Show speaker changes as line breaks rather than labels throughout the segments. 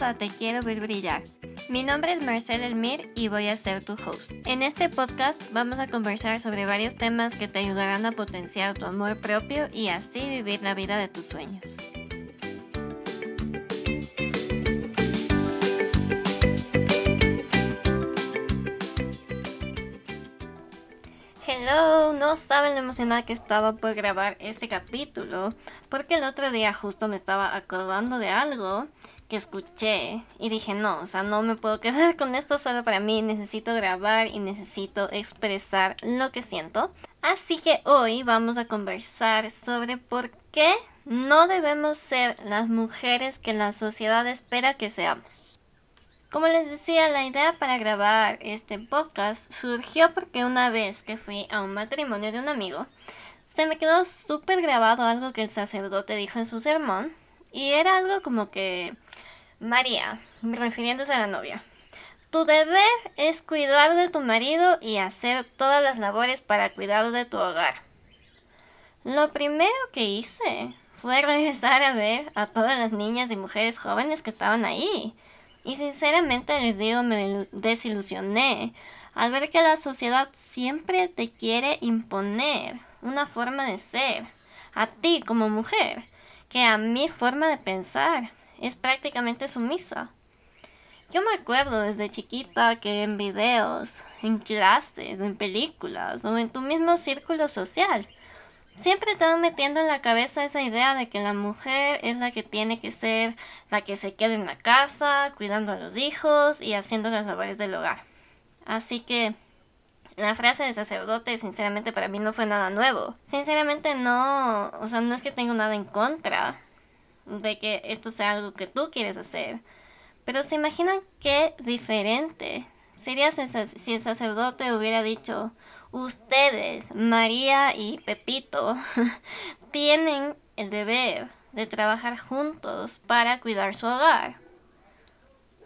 A Te Quiero Ver Brillar. Mi nombre es Marcel Elmir y voy a ser tu host. En este podcast vamos a conversar sobre varios temas que te ayudarán a potenciar tu amor propio y así vivir la vida de tus sueños. Hello, no saben lo emocionada que estaba por grabar este capítulo, porque el otro día justo me estaba acordando de algo que escuché y dije, no, o sea, no me puedo quedar con esto solo para mí, necesito grabar y necesito expresar lo que siento. Así que hoy vamos a conversar sobre por qué no debemos ser las mujeres que la sociedad espera que seamos. Como les decía, la idea para grabar este podcast surgió porque una vez que fui a un matrimonio de un amigo, se me quedó súper grabado algo que el sacerdote dijo en su sermón, y era algo como que, María, refiriéndose a la novia, tu deber es cuidar de tu marido y hacer todas las labores para cuidar de tu hogar. Lo primero que hice fue regresar a ver a todas las niñas y mujeres jóvenes que estaban ahí y sinceramente les digo, me desilusioné al ver que la sociedad siempre te quiere imponer una forma de ser, a ti como mujer, que a mi forma de pensar es prácticamente sumisa. Yo me acuerdo desde chiquita que en videos, en clases, en películas o en tu mismo círculo social, siempre te van metiendo en la cabeza esa idea de que la mujer es la que tiene que ser la que se quede en la casa, cuidando a los hijos y haciendo las labores del hogar. Así que la frase de sacerdote sinceramente para mí no fue nada nuevo. Sinceramente no, o sea, no es que tengo nada en contra de que esto sea algo que tú quieres hacer. Pero se imaginan qué diferente sería si el sacerdote hubiera dicho, ustedes, María y Pepito, tienen el deber de trabajar juntos para cuidar su hogar.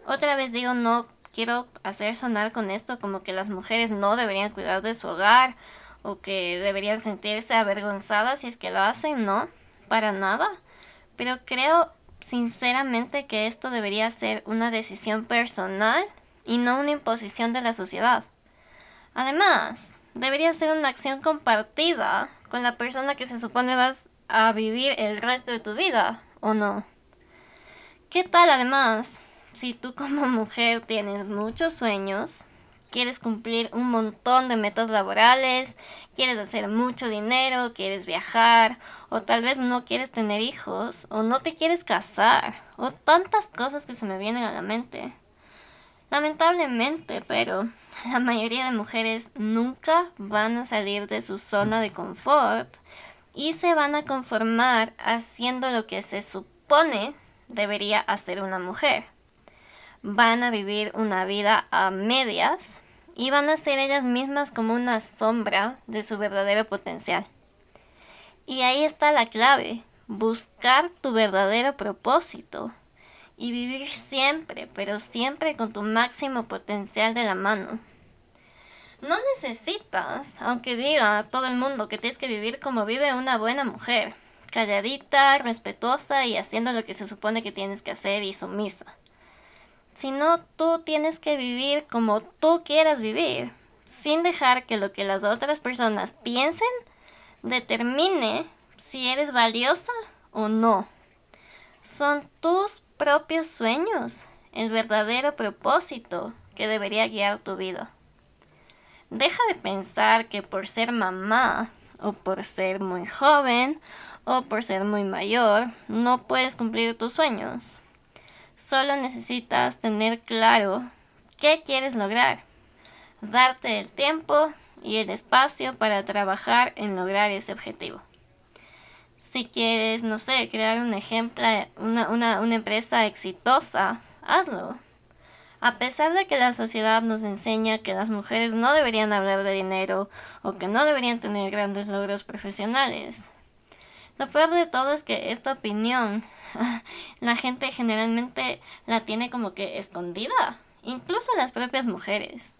Otra vez digo, no quiero hacer sonar con esto como que las mujeres no deberían cuidar de su hogar o que deberían sentirse avergonzadas si es que lo hacen, no, para nada. Pero creo sinceramente que esto debería ser una decisión personal y no una imposición de la sociedad. Además, debería ser una acción compartida con la persona que se supone vas a vivir el resto de tu vida, ¿o no? ¿Qué tal además si tú como mujer tienes muchos sueños, quieres cumplir un montón de metas laborales, quieres hacer mucho dinero, quieres viajar, o tal vez no quieres tener hijos, o no te quieres casar, o tantas cosas que se me vienen a la mente? Lamentablemente, pero la mayoría de mujeres nunca van a salir de su zona de confort y se van a conformar haciendo lo que se supone debería hacer una mujer. Van a vivir una vida a medias y van a ser ellas mismas como una sombra de su verdadero potencial. Y ahí está la clave, buscar tu verdadero propósito y vivir siempre, pero siempre con tu máximo potencial de la mano. No necesitas, aunque diga a todo el mundo que tienes que vivir como vive una buena mujer, calladita, respetuosa y haciendo lo que se supone que tienes que hacer y sumisa. Sino tú tienes que vivir como tú quieras vivir, sin dejar que lo que las otras personas piensen determine si eres valiosa o no. Son tus propios sueños, el verdadero propósito que debería guiar tu vida. Deja de pensar que por ser mamá o por ser muy joven o por ser muy mayor no puedes cumplir tus sueños. Solo necesitas tener claro qué quieres lograr, darte el tiempo y el espacio para trabajar en lograr ese objetivo. Si quieres, no sé, crear un ejemplo, una, una, una empresa exitosa, hazlo a pesar de que la sociedad nos enseña que las mujeres no deberían hablar de dinero o que no deberían tener grandes logros profesionales. Lo peor de todo es que esta opinión la gente generalmente la tiene como que escondida, incluso las propias mujeres.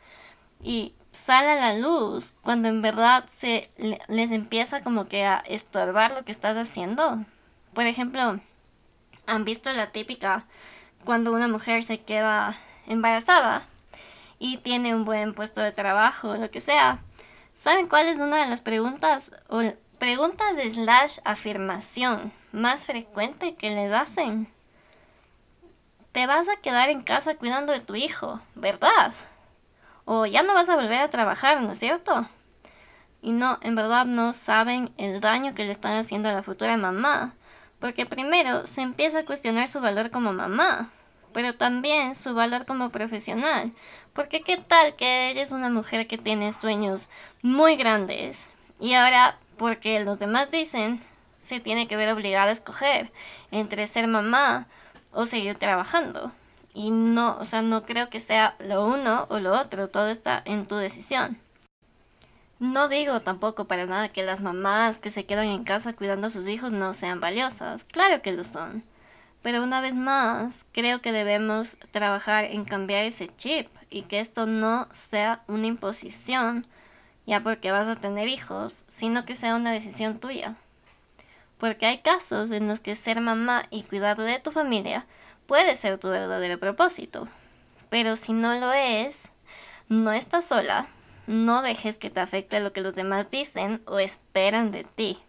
Y sale a la luz cuando en verdad se les empieza como que a estorbar lo que estás haciendo. Por ejemplo, han visto la típica cuando una mujer se queda embarazada y tiene un buen puesto de trabajo, lo que sea. ¿Saben cuál es una de las preguntas o preguntas de slash afirmación más frecuente que les hacen? Te vas a quedar en casa cuidando de tu hijo, ¿verdad? O ya no vas a volver a trabajar, ¿no es cierto? Y no, en verdad no saben el daño que le están haciendo a la futura mamá. Porque primero se empieza a cuestionar su valor como mamá, pero también su valor como profesional. Porque qué tal que ella es una mujer que tiene sueños muy grandes y ahora porque los demás dicen se tiene que ver obligada a escoger entre ser mamá o seguir trabajando. Y no, o sea, no creo que sea lo uno o lo otro, todo está en tu decisión. No digo tampoco para nada que las mamás que se quedan en casa cuidando a sus hijos no sean valiosas, claro que lo son. Pero una vez más, creo que debemos trabajar en cambiar ese chip y que esto no sea una imposición ya porque vas a tener hijos, sino que sea una decisión tuya. Porque hay casos en los que ser mamá y cuidar de tu familia puede ser tu verdadero propósito. Pero si no lo es, no estás sola no dejes que te afecte lo que los demás dicen o esperan de ti.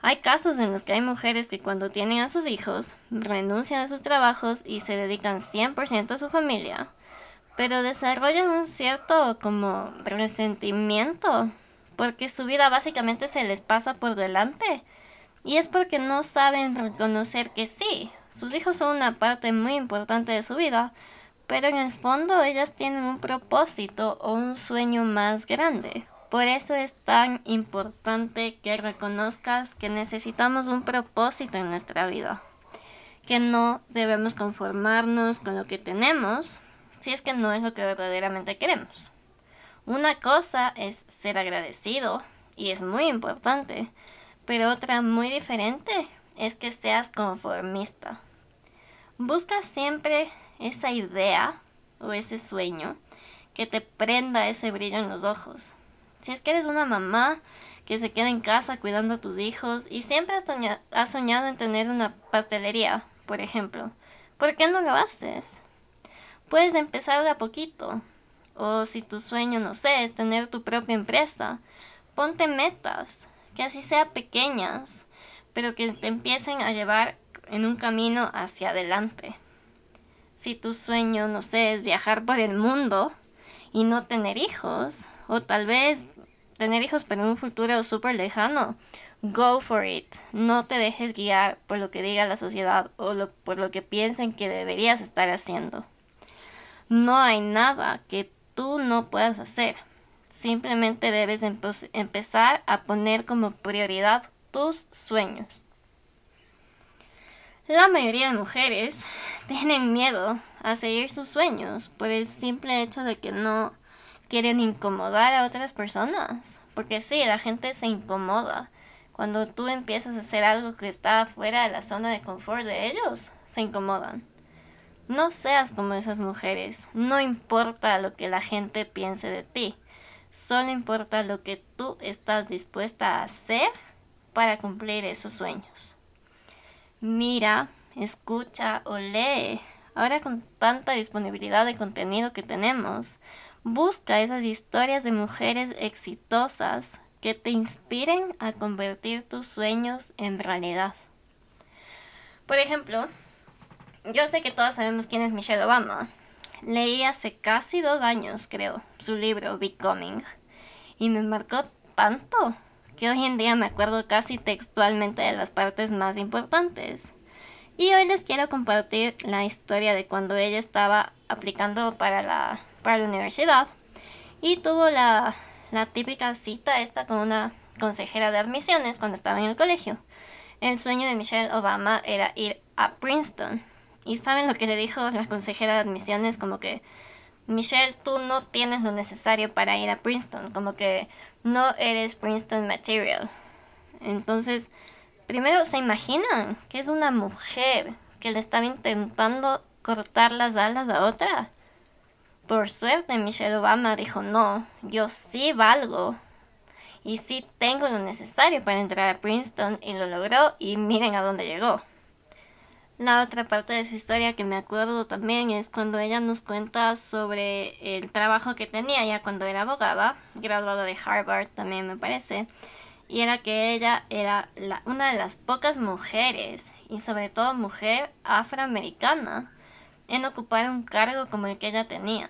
Hay casos en los que hay mujeres que cuando tienen a sus hijos renuncian a sus trabajos y se dedican 100% a su familia, pero desarrollan un cierto como resentimiento porque su vida básicamente se les pasa por delante y es porque no saben reconocer que sí, sus hijos son una parte muy importante de su vida, pero en el fondo ellas tienen un propósito o un sueño más grande. Por eso es tan importante que reconozcas que necesitamos un propósito en nuestra vida, que no debemos conformarnos con lo que tenemos si es que no es lo que verdaderamente queremos. Una cosa es ser agradecido y es muy importante, pero otra muy diferente es que seas conformista. Busca siempre esa idea o ese sueño que te prenda ese brillo en los ojos. Si es que eres una mamá que se queda en casa cuidando a tus hijos y siempre has, soñado en tener una pastelería, por ejemplo, ¿por qué no lo haces? Puedes empezar de a poquito. O si tu sueño, no sé, es tener tu propia empresa, ponte metas, que así sean pequeñas, pero que te empiecen a llevar en un camino hacia adelante si tu sueño, no sé, es viajar por el mundo y no tener hijos, o tal vez tener hijos pero en un futuro súper lejano, go for it. No te dejes guiar por lo que diga la sociedad o por lo que piensen que deberías estar haciendo. No hay nada que tú no puedas hacer. Simplemente debes empezar a poner como prioridad tus sueños. La mayoría de mujeres tienen miedo a seguir sus sueños por el simple hecho de que no quieren incomodar a otras personas. Porque sí, la gente se incomoda. Cuando tú empiezas a hacer algo que está fuera de la zona de confort de ellos, se incomodan. No seas como esas mujeres. No importa lo que la gente piense de ti. Solo importa lo que tú estás dispuesta a hacer para cumplir esos sueños. Mira escucha o lee. Ahora con tanta disponibilidad de contenido que tenemos, busca esas historias de mujeres exitosas que te inspiren a convertir tus sueños en realidad. Por ejemplo, yo sé que todos sabemos quién es Michelle Obama. Leí hace casi dos años, creo, su libro Becoming. Y me marcó tanto que hoy en día me acuerdo casi textualmente de las partes más importantes. Y hoy les quiero compartir la historia de cuando ella estaba aplicando para la, para la universidad y tuvo la, la típica cita esta con una consejera de admisiones cuando estaba en el colegio. El sueño de Michelle Obama era ir a Princeton. Y saben lo que le dijo la consejera de admisiones, como que, Michelle, tú no tienes lo necesario para ir a Princeton, como que no eres Princeton material. Entonces, Primero, ¿se imaginan que es una mujer que le estaba intentando cortar las alas a otra? Por suerte, Michelle Obama dijo, no, yo sí valgo. Y sí tengo lo necesario para entrar a Princeton y lo logró y miren a dónde llegó. La otra parte de su historia que me acuerdo también es cuando ella nos cuenta sobre el trabajo que tenía ya cuando era abogada, graduada de Harvard también me parece, y era que ella era una de las pocas mujeres, y sobre todo mujer afroamericana, en ocupar un cargo como el que ella tenía.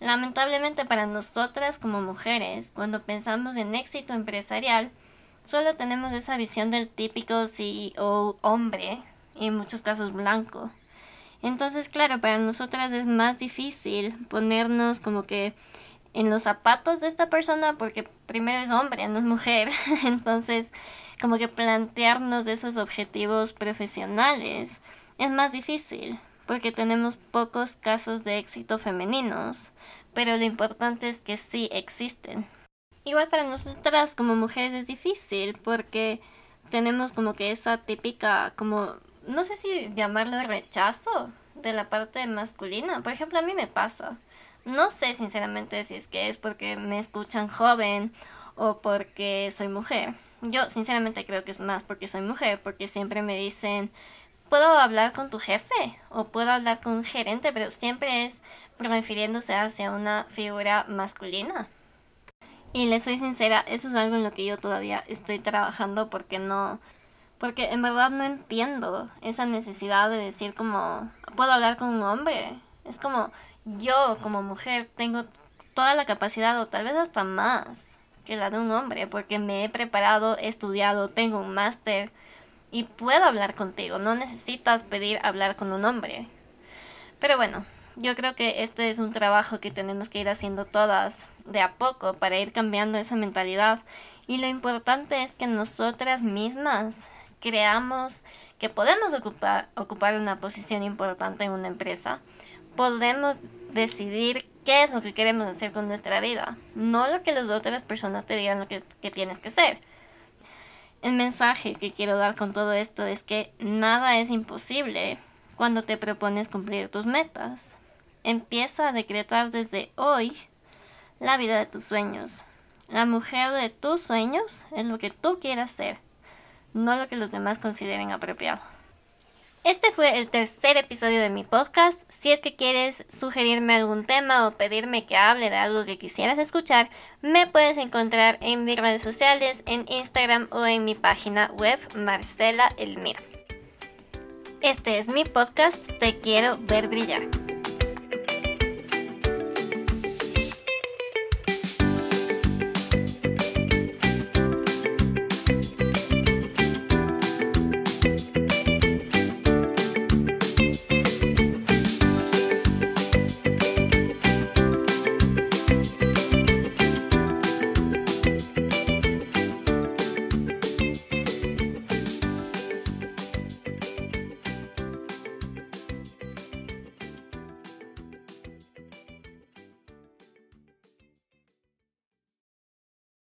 Lamentablemente para nosotras como mujeres, cuando pensamos en éxito empresarial, solo tenemos esa visión del típico CEO hombre en muchos casos blanco. Entonces, claro, para nosotras es más difícil ponernos como que en los zapatos de esta persona porque primero es hombre, no es mujer. Entonces, como que plantearnos esos objetivos profesionales es más difícil porque tenemos pocos casos de éxito femeninos, pero lo importante es que sí existen. Igual para nosotras como mujeres es difícil porque tenemos como que esa típica como no sé si llamarlo rechazo de la parte masculina. Por ejemplo, a mí me pasa. No sé sinceramente si es que es porque me escuchan joven o porque soy mujer. Yo sinceramente creo que es más porque soy mujer, porque siempre me dicen, puedo hablar con tu jefe o puedo hablar con un gerente, pero siempre es refiriéndose hacia una figura masculina. Y le soy sincera, eso es algo en lo que yo todavía estoy trabajando porque no, porque en verdad no entiendo esa necesidad de decir como, puedo hablar con un hombre. Es como, yo como mujer tengo toda la capacidad o tal vez hasta más que la de un hombre porque me he preparado, he estudiado, tengo un máster y puedo hablar contigo. No necesitas pedir hablar con un hombre. Pero bueno, yo creo que este es un trabajo que tenemos que ir haciendo todas de a poco para ir cambiando esa mentalidad. Y lo importante es que nosotras mismas creamos que podemos ocupar, ocupar una posición importante en una empresa, podemos decidir qué es lo que queremos hacer con nuestra vida, no lo que las otras personas te digan lo que, que tienes que hacer. El mensaje que quiero dar con todo esto es que nada es imposible cuando te propones cumplir tus metas. Empieza a decretar desde hoy la vida de tus sueños. La mujer de tus sueños es lo que tú quieras ser no lo que los demás consideren apropiado. Este fue el tercer episodio de mi podcast. Si es que quieres sugerirme algún tema o pedirme que hable de algo que quisieras escuchar, me puedes encontrar en mis redes sociales, en Instagram o en mi página web Marcela Elmira. Este es mi podcast Te quiero ver brillar.